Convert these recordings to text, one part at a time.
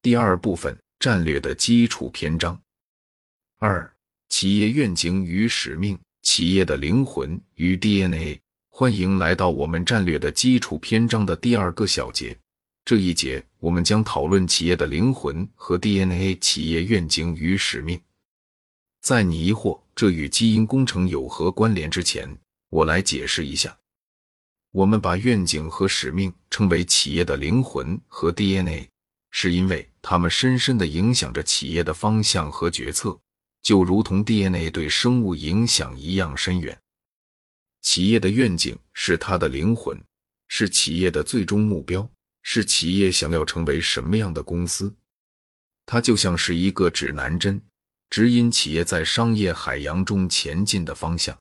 第二部分战略的基础篇章。二、企业愿景与使命，企业的灵魂与 DNA。欢迎来到我们战略的基础篇章的第二个小节。这一节我们将讨论企业的灵魂和 DNA，企业愿景与使命。在你疑惑这与基因工程有何关联之前，我来解释一下。我们把愿景和使命称为企业的灵魂和 DNA，是因为它们深深的影响着企业的方向和决策，就如同 DNA 对生物影响一样深远。企业的愿景是它的灵魂，是企业的最终目标，是企业想要成为什么样的公司。它就像是一个指南针，指引企业在商业海洋中前进的方向。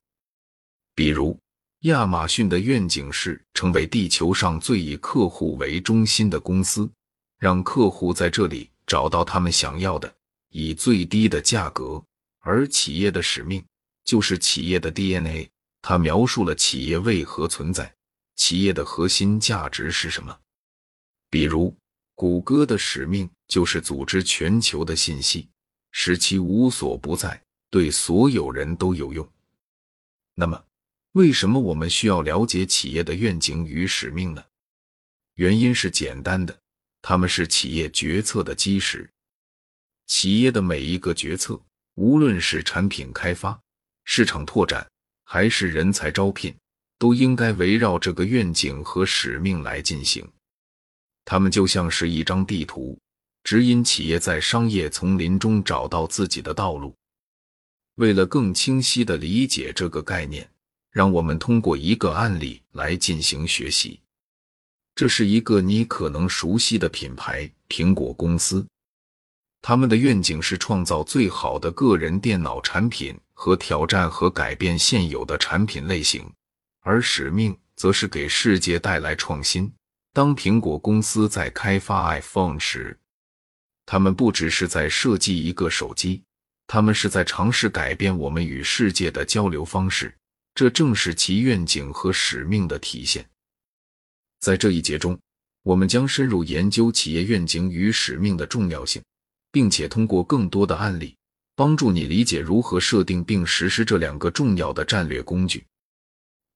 比如，亚马逊的愿景是成为地球上最以客户为中心的公司，让客户在这里找到他们想要的，以最低的价格。而企业的使命就是企业的 DNA，它描述了企业为何存在，企业的核心价值是什么。比如，谷歌的使命就是组织全球的信息，使其无所不在，对所有人都有用。那么，为什么我们需要了解企业的愿景与使命呢？原因是简单的，他们是企业决策的基石。企业的每一个决策，无论是产品开发、市场拓展，还是人才招聘，都应该围绕这个愿景和使命来进行。他们就像是一张地图，指引企业在商业丛林中找到自己的道路。为了更清晰地理解这个概念。让我们通过一个案例来进行学习。这是一个你可能熟悉的品牌——苹果公司。他们的愿景是创造最好的个人电脑产品和挑战和改变现有的产品类型，而使命则是给世界带来创新。当苹果公司在开发 iPhone 时，他们不只是在设计一个手机，他们是在尝试改变我们与世界的交流方式。这正是其愿景和使命的体现。在这一节中，我们将深入研究企业愿景与使命的重要性，并且通过更多的案例，帮助你理解如何设定并实施这两个重要的战略工具。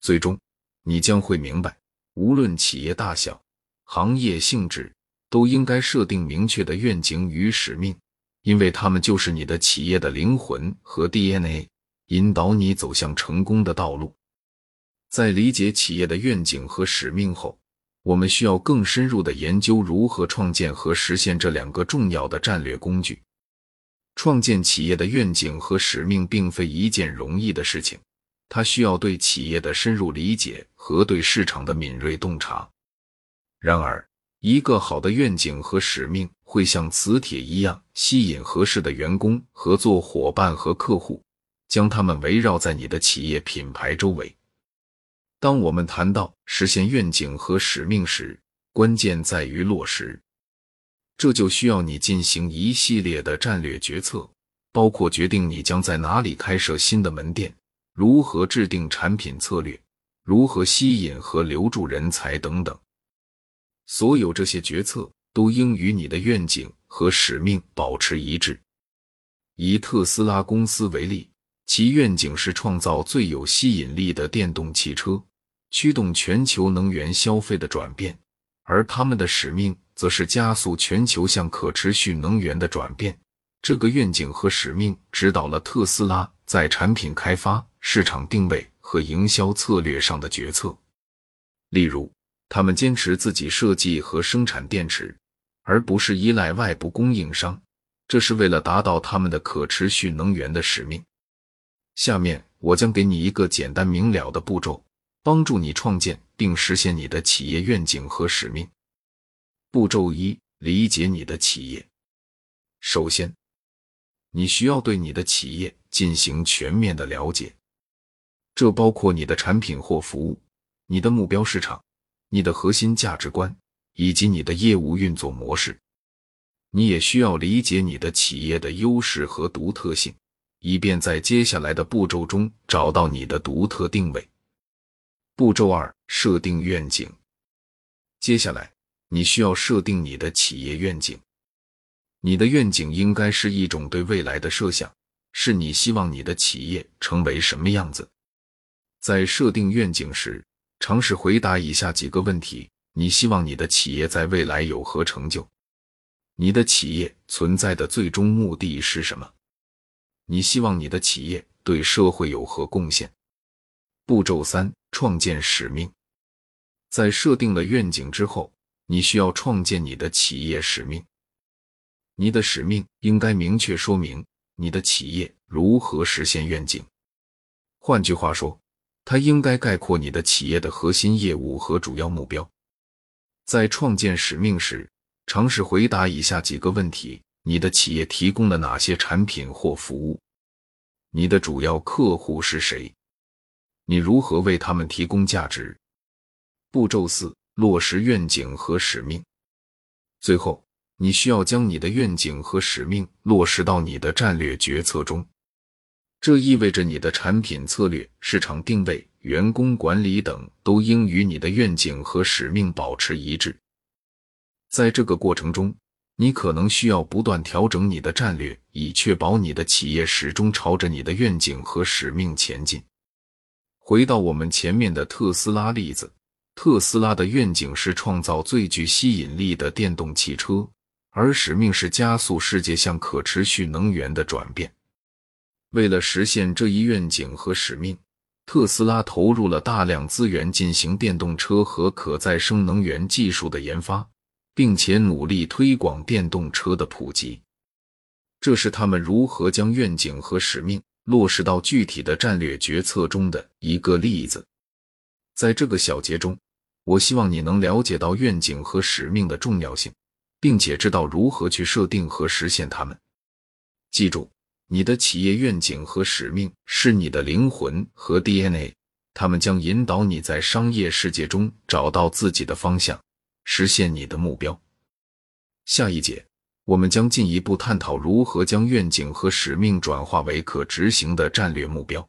最终，你将会明白，无论企业大小、行业性质，都应该设定明确的愿景与使命，因为它们就是你的企业的灵魂和 DNA。引导你走向成功的道路。在理解企业的愿景和使命后，我们需要更深入的研究如何创建和实现这两个重要的战略工具。创建企业的愿景和使命并非一件容易的事情，它需要对企业的深入理解和对市场的敏锐洞察。然而，一个好的愿景和使命会像磁铁一样吸引合适的员工、合作伙伴和客户。将他们围绕在你的企业品牌周围。当我们谈到实现愿景和使命时，关键在于落实。这就需要你进行一系列的战略决策，包括决定你将在哪里开设新的门店、如何制定产品策略、如何吸引和留住人才等等。所有这些决策都应与你的愿景和使命保持一致。以特斯拉公司为例。其愿景是创造最有吸引力的电动汽车，驱动全球能源消费的转变；而他们的使命则是加速全球向可持续能源的转变。这个愿景和使命指导了特斯拉在产品开发、市场定位和营销策略上的决策。例如，他们坚持自己设计和生产电池，而不是依赖外部供应商，这是为了达到他们的可持续能源的使命。下面我将给你一个简单明了的步骤，帮助你创建并实现你的企业愿景和使命。步骤一：理解你的企业。首先，你需要对你的企业进行全面的了解，这包括你的产品或服务、你的目标市场、你的核心价值观以及你的业务运作模式。你也需要理解你的企业的优势和独特性。以便在接下来的步骤中找到你的独特定位。步骤二：设定愿景。接下来，你需要设定你的企业愿景。你的愿景应该是一种对未来的设想，是你希望你的企业成为什么样子。在设定愿景时，尝试回答以下几个问题：你希望你的企业在未来有何成就？你的企业存在的最终目的是什么？你希望你的企业对社会有何贡献？步骤三：创建使命。在设定了愿景之后，你需要创建你的企业使命。你的使命应该明确说明你的企业如何实现愿景。换句话说，它应该概括你的企业的核心业务和主要目标。在创建使命时，尝试回答以下几个问题：你的企业提供了哪些产品或服务？你的主要客户是谁？你如何为他们提供价值？步骤四：落实愿景和使命。最后。你需要将你的愿景和使命落实到你的战略决策中，这意味着你的产品策略、市场定位、员工管理等都应与你的愿景和使命保持一致。在这个过程中，你可能需要不断调整你的战略，以确保你的企业始终朝着你的愿景和使命前进。回到我们前面的特斯拉例子，特斯拉的愿景是创造最具吸引力的电动汽车。而使命是加速世界向可持续能源的转变。为了实现这一愿景和使命，特斯拉投入了大量资源进行电动车和可再生能源技术的研发，并且努力推广电动车的普及。这是他们如何将愿景和使命落实到具体的战略决策中的一个例子。在这个小节中，我希望你能了解到愿景和使命的重要性。并且知道如何去设定和实现它们。记住，你的企业愿景和使命是你的灵魂和 DNA，他们将引导你在商业世界中找到自己的方向，实现你的目标。下一节，我们将进一步探讨如何将愿景和使命转化为可执行的战略目标。